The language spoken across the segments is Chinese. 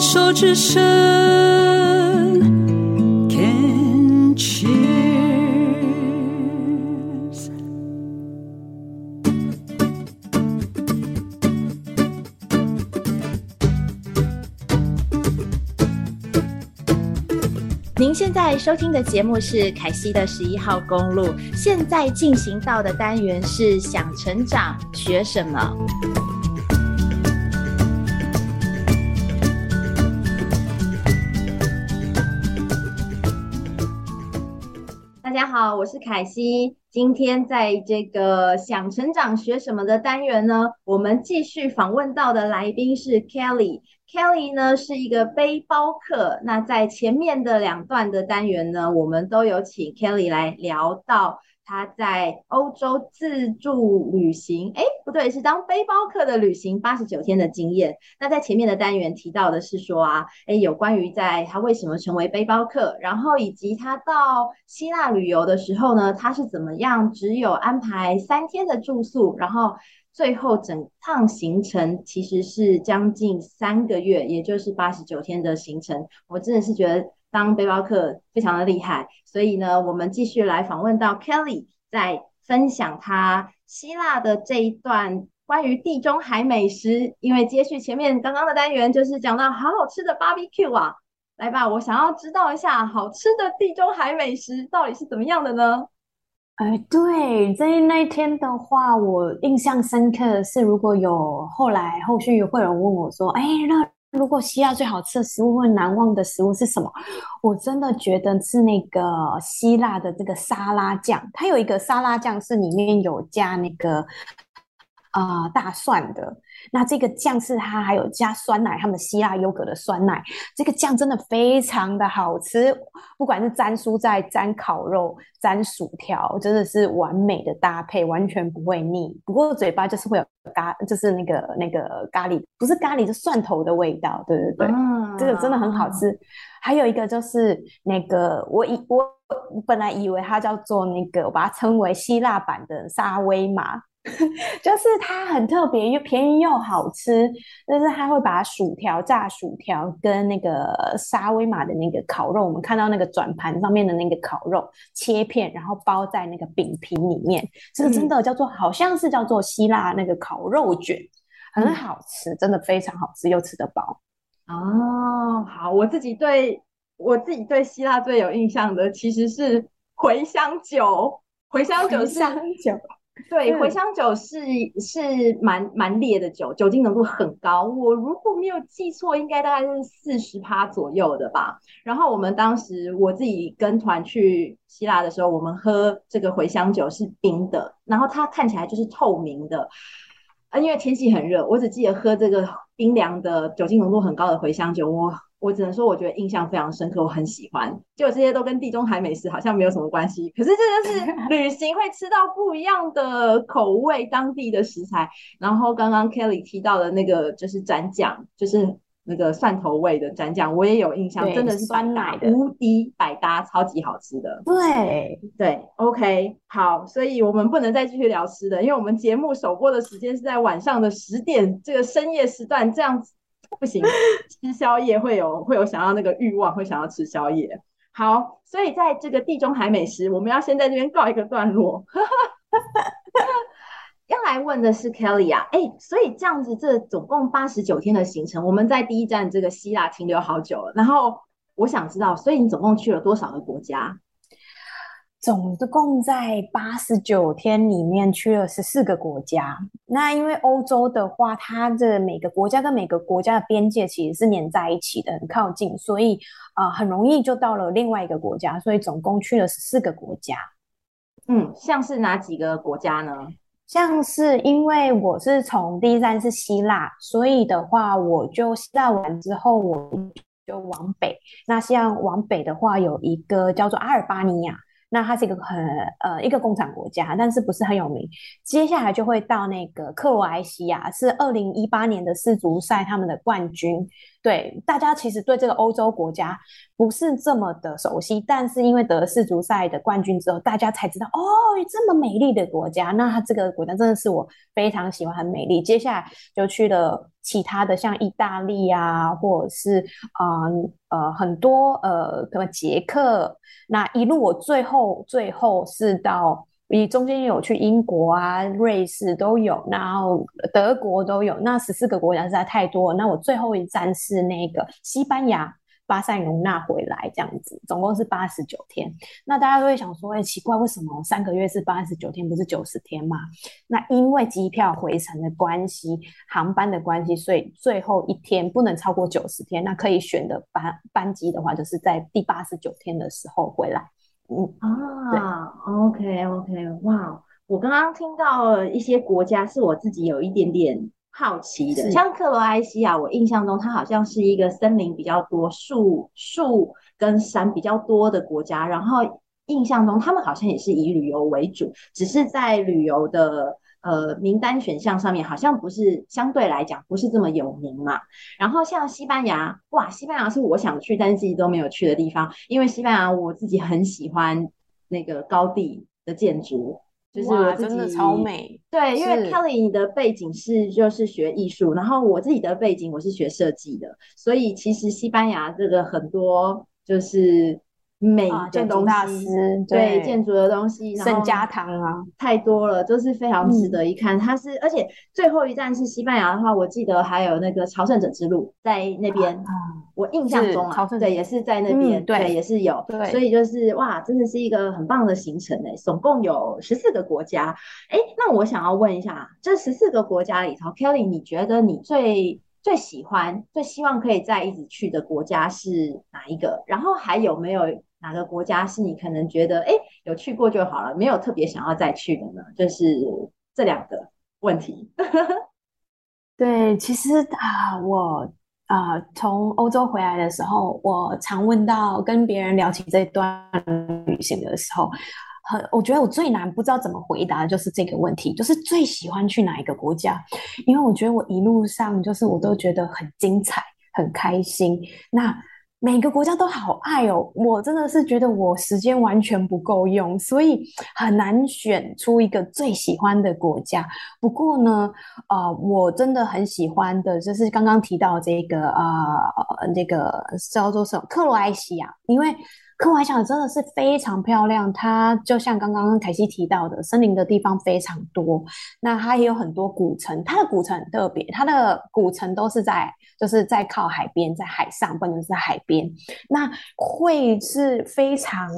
手之声，Can cheers。您现在收听的节目是凯西的十一号公路，现在进行到的单元是想成长学什么？大家好，我是凯西。今天在这个想成长学什么的单元呢，我们继续访问到的来宾是 Kelly。Kelly 呢是一个背包客。那在前面的两段的单元呢，我们都有请 Kelly 来聊到。他在欧洲自助旅行，哎，不对，是当背包客的旅行八十九天的经验。那在前面的单元提到的是说啊，哎，有关于在他为什么成为背包客，然后以及他到希腊旅游的时候呢，他是怎么样只有安排三天的住宿，然后最后整趟行程其实是将近三个月，也就是八十九天的行程。我真的是觉得。当背包客非常的厉害，所以呢，我们继续来访问到 Kelly，在分享他希腊的这一段关于地中海美食。因为接续前面刚刚的单元，就是讲到好好吃的 barbecue 啊，来吧，我想要知道一下好吃的地中海美食到底是怎么样的呢？哎，对，在那一天的话，我印象深刻的是，如果有后来后续会有人问我说，哎，那。如果希腊最好吃的食物或难忘的食物是什么？我真的觉得是那个希腊的这个沙拉酱，它有一个沙拉酱是里面有加那个啊、大蒜的。那这个酱是它还有加酸奶，他们希腊优格的酸奶，这个酱真的非常的好吃，不管是沾蔬菜、沾烤肉、沾薯条，真的是完美的搭配，完全不会腻。不过嘴巴就是会有咖，就是那个那个咖喱，不是咖喱，是蒜头的味道。对对对，嗯、这个真的很好吃。还有一个就是那个，我以我本来以为它叫做那个，我把它称为希腊版的沙威玛。就是它很特别，又便宜又好吃。就是它会把薯条、炸薯条跟那个沙威玛的那个烤肉，我们看到那个转盘上面的那个烤肉切片，然后包在那个饼皮里面。这个真的叫做，嗯、好像是叫做希腊那个烤肉卷，很好吃，真的非常好吃，又吃得饱。哦，好，我自己对我自己对希腊最有印象的其实是茴香酒，茴香酒是。对，茴香酒是是蛮蛮烈的酒，酒精浓度很高。我如果没有记错，应该大概是四十趴左右的吧。然后我们当时我自己跟团去希腊的时候，我们喝这个茴香酒是冰的，然后它看起来就是透明的。啊，因为天气很热，我只记得喝这个冰凉的、酒精浓度很高的茴香酒，我。我只能说，我觉得印象非常深刻，我很喜欢。就这些都跟地中海美食好像没有什么关系，可是这就是 旅行会吃到不一样的口味，当地的食材。然后刚刚 Kelly 提到的那个就是蘸酱，就是那个蒜头味的蘸酱，我也有印象，真的是酸奶的无敌百搭，超级好吃的。对对，OK，好，所以我们不能再继续聊吃的，因为我们节目首播的时间是在晚上的十点，这个深夜时段这样子。不行，吃宵夜会有会有想要那个欲望，会想要吃宵夜。好，所以在这个地中海美食，我们要先在这边告一个段落。要来问的是 Kelly 啊，哎，所以这样子，这总共八十九天的行程，我们在第一站这个希腊停留好久。然后我想知道，所以你总共去了多少个国家？总共在八十九天里面去了十四个国家。那因为欧洲的话，它的每个国家跟每个国家的边界其实是连在一起的，很靠近，所以啊、呃，很容易就到了另外一个国家。所以总共去了十四个国家。嗯，像是哪几个国家呢？像是因为我是从第一站是希腊，所以的话，我就希腊完之后，我就往北。那像往北的话，有一个叫做阿尔巴尼亚。那它是一个很呃一个共产国家，但是不是很有名。接下来就会到那个克罗埃西亚，是二零一八年的世足赛他们的冠军。对，大家其实对这个欧洲国家不是这么的熟悉，但是因为得了世足赛的冠军之后，大家才知道哦，这么美丽的国家。那它这个国家真的是我非常喜欢，很美丽。接下来就去了其他的像意大利啊，或者是啊呃，呃很多呃什么捷克，那一路我最后最后是到。你中间有去英国啊、瑞士都有，然后德国都有，那十四个国家实在太多了。那我最后一站是那个西班牙巴塞隆纳回来，这样子，总共是八十九天。那大家都会想说，哎、欸，奇怪，为什么三个月是八十九天，不是九十天吗？那因为机票回程的关系，航班的关系，所以最后一天不能超过九十天。那可以选的班班机的话，就是在第八十九天的时候回来。嗯啊，OK OK，哇，我刚刚听到一些国家是我自己有一点点好奇的，像克罗埃西亚，我印象中它好像是一个森林比较多、树树跟山比较多的国家，然后印象中他们好像也是以旅游为主，只是在旅游的。呃，名单选项上面好像不是相对来讲不是这么有名嘛。然后像西班牙，哇，西班牙是我想去但是自己都没有去的地方，因为西班牙我自己很喜欢那个高地的建筑，就是我真的超美。对，因为 Kelly 你的背景是就是学艺术，然后我自己的背景我是学设计的，所以其实西班牙这个很多就是。美的东西，对，对建筑的东西，圣家堂啊，太多了，就是非常值得一看。嗯、它是，而且最后一站是西班牙的话，我记得还有那个朝圣者之路在那边。啊、我印象中啊，对，也是在那边、嗯，对，也是有。对，所以就是哇，真的是一个很棒的行程诶，总共有十四个国家。哎，那我想要问一下，这十四个国家里头，Kelly，你觉得你最最喜欢、最希望可以再一直去的国家是哪一个？然后还有没有？哪个国家是你可能觉得哎，有去过就好了，没有特别想要再去的呢？就是这两个问题。对，其实啊，我啊从欧洲回来的时候，我常问到跟别人聊起这段旅行的时候，很我觉得我最难不知道怎么回答的就是这个问题，就是最喜欢去哪一个国家？因为我觉得我一路上就是我都觉得很精彩，很开心。那每个国家都好爱哦，我真的是觉得我时间完全不够用，所以很难选出一个最喜欢的国家。不过呢，呃，我真的很喜欢的就是刚刚提到这个啊，呃，这个叫做什么克罗埃西亚，因为。克罗埃西亚真的是非常漂亮，它就像刚刚凯西提到的，森林的地方非常多。那它也有很多古城，它的古城很特别，它的古城都是在就是在靠海边，在海上，不能是在海边。那会是非常，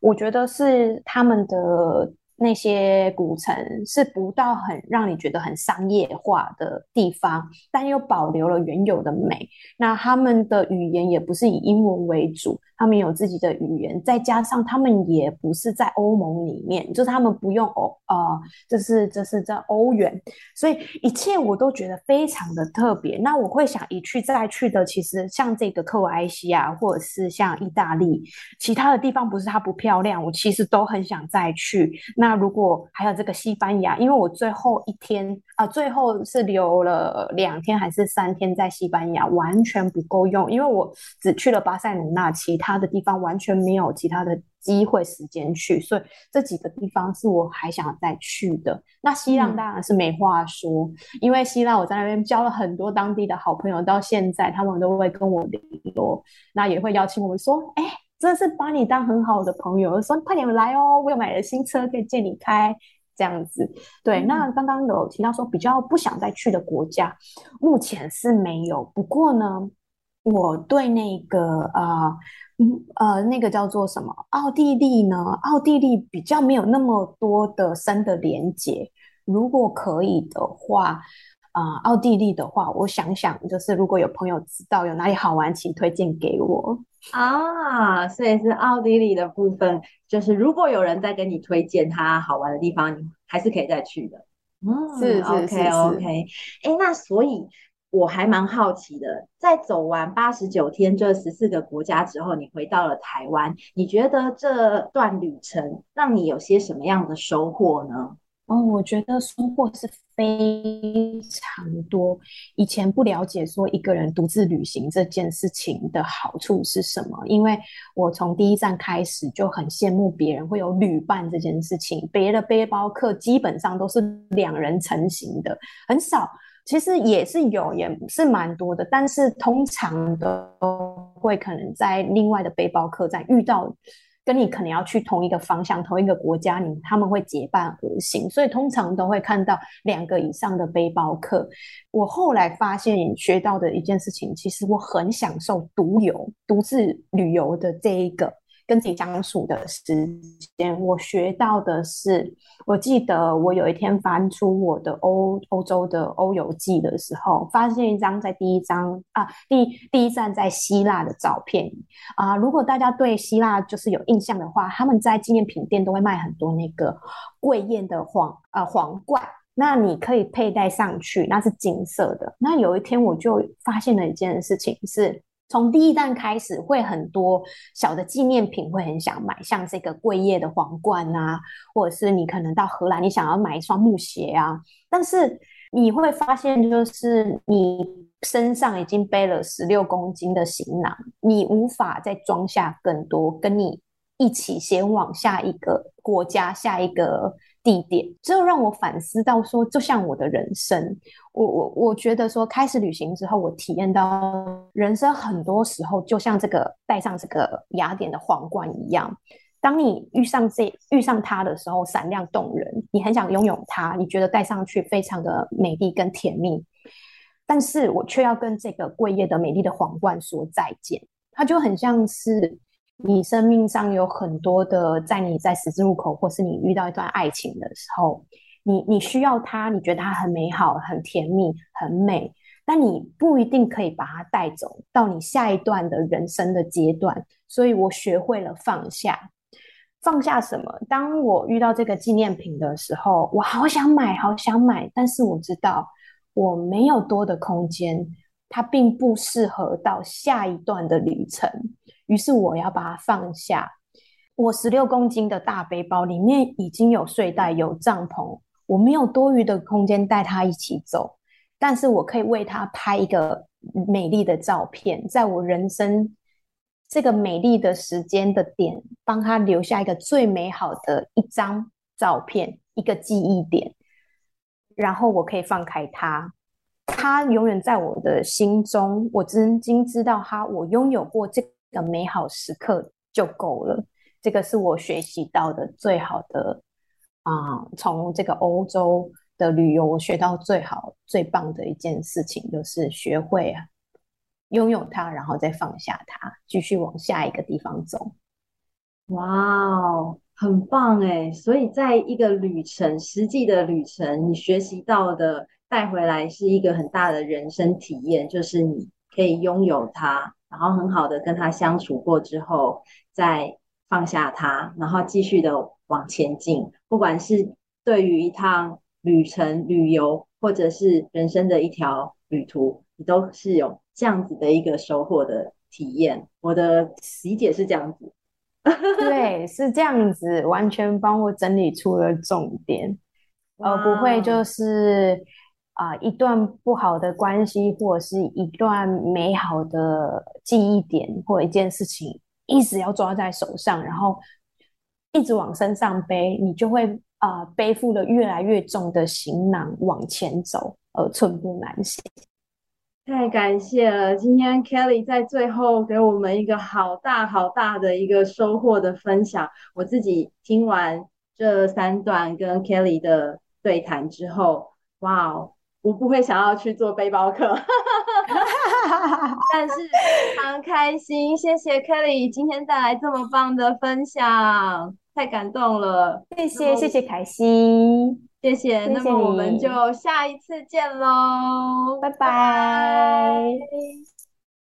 我觉得是他们的。那些古城是不到很让你觉得很商业化的地方，但又保留了原有的美。那他们的语言也不是以英文为主，他们有自己的语言，再加上他们也不是在欧盟里面，就是他们不用欧呃，就是就是在欧元，所以一切我都觉得非常的特别。那我会想一去再去的，其实像这个克罗埃西亚，或者是像意大利，其他的地方不是它不漂亮，我其实都很想再去。那那如果还有这个西班牙，因为我最后一天啊、呃，最后是留了两天还是三天在西班牙，完全不够用，因为我只去了巴塞罗那，其他的地方完全没有其他的机会时间去，所以这几个地方是我还想再去的。那希腊当然是没话说，嗯、因为希腊我在那边交了很多当地的好朋友，到现在他们都会跟我联络，那也会邀请我们说，哎。真的是把你当很好的朋友，说快点来哦，我有买了新车可以借你开，这样子。对，嗯、那刚刚有提到说比较不想再去的国家，目前是没有。不过呢，我对那个啊，呃，那个叫做什么奥地利呢？奥地利比较没有那么多的深的连接。如果可以的话，啊、呃，奥地利的话，我想想，就是如果有朋友知道有哪里好玩，请推荐给我。啊，所以是奥地利的部分，就是如果有人在跟你推荐他好玩的地方，你还是可以再去的。嗯，是，是，OK OK。哎，那所以我还蛮好奇的，在走完八十九天这十四个国家之后，你回到了台湾，你觉得这段旅程让你有些什么样的收获呢？哦，我觉得收获是非常多。以前不了解说一个人独自旅行这件事情的好处是什么，因为我从第一站开始就很羡慕别人会有旅伴这件事情。别的背包客基本上都是两人成行的，很少。其实也是有，也是蛮多的，但是通常都会可能在另外的背包客栈遇到。跟你可能要去同一个方向、同一个国家，你他们会结伴而行，所以通常都会看到两个以上的背包客。我后来发现学到的一件事情，其实我很享受独游、独自旅游的这一个。跟自己相处的时间，我学到的是，我记得我有一天翻出我的欧欧洲的欧游记的时候，发现一张在第一张啊，第第一站在希腊的照片啊。如果大家对希腊就是有印象的话，他们在纪念品店都会卖很多那个贵艳的皇啊皇冠，那你可以佩戴上去，那是金色的。那有一天我就发现了一件事情是。从第一站开始，会很多小的纪念品会很想买，像这个贵叶的皇冠啊，或者是你可能到荷兰，你想要买一双木鞋啊。但是你会发现，就是你身上已经背了十六公斤的行囊，你无法再装下更多，跟你一起前往下一个国家，下一个。地点，这让我反思到说，就像我的人生，我我我觉得说，开始旅行之后，我体验到人生很多时候就像这个戴上这个雅典的皇冠一样，当你遇上这遇上它的时候，闪亮动人，你很想拥有它，你觉得戴上去非常的美丽跟甜蜜，但是我却要跟这个贵叶的美丽的皇冠说再见，它就很像是。你生命上有很多的，在你在十字路口，或是你遇到一段爱情的时候，你你需要它，你觉得它很美好、很甜蜜、很美，但你不一定可以把它带走到你下一段的人生的阶段。所以我学会了放下，放下什么？当我遇到这个纪念品的时候，我好想买，好想买，但是我知道我没有多的空间，它并不适合到下一段的旅程。于是我要把它放下。我十六公斤的大背包里面已经有睡袋、有帐篷，我没有多余的空间带它一起走。但是我可以为它拍一个美丽的照片，在我人生这个美丽的时间的点，帮他留下一个最美好的一张照片，一个记忆点。然后我可以放开它，它永远在我的心中。我曾经知道它，我拥有过这的美好时刻就够了，这个是我学习到的最好的啊！从这个欧洲的旅游，我学到最好、最棒的一件事情，就是学会啊，拥有它，然后再放下它，继续往下一个地方走。哇哦，很棒哎！所以在一个旅程，实际的旅程，你学习到的带回来是一个很大的人生体验，就是你可以拥有它。然后很好的跟它相处过之后，再放下它，然后继续的往前进。不管是对于一趟旅程、旅游，或者是人生的一条旅途，你都是有这样子的一个收获的体验。我的理解是这样子，对，是这样子，完全帮我整理出了重点，而不会就是。啊、一段不好的关系，或者是一段美好的记忆点，或一件事情，一直要抓在手上，然后一直往身上背，你就会啊、背负了越来越重的行囊往前走，而寸步难行。太感谢了，今天 Kelly 在最后给我们一个好大好大的一个收获的分享。我自己听完这三段跟 Kelly 的对谈之后，哇哦！我不会想要去做背包客，但是非常开心。谢谢 Kelly 今天带来这么棒的分享，太感动了。谢谢谢谢凯西，谢谢。那么我们就下一次见喽，拜拜。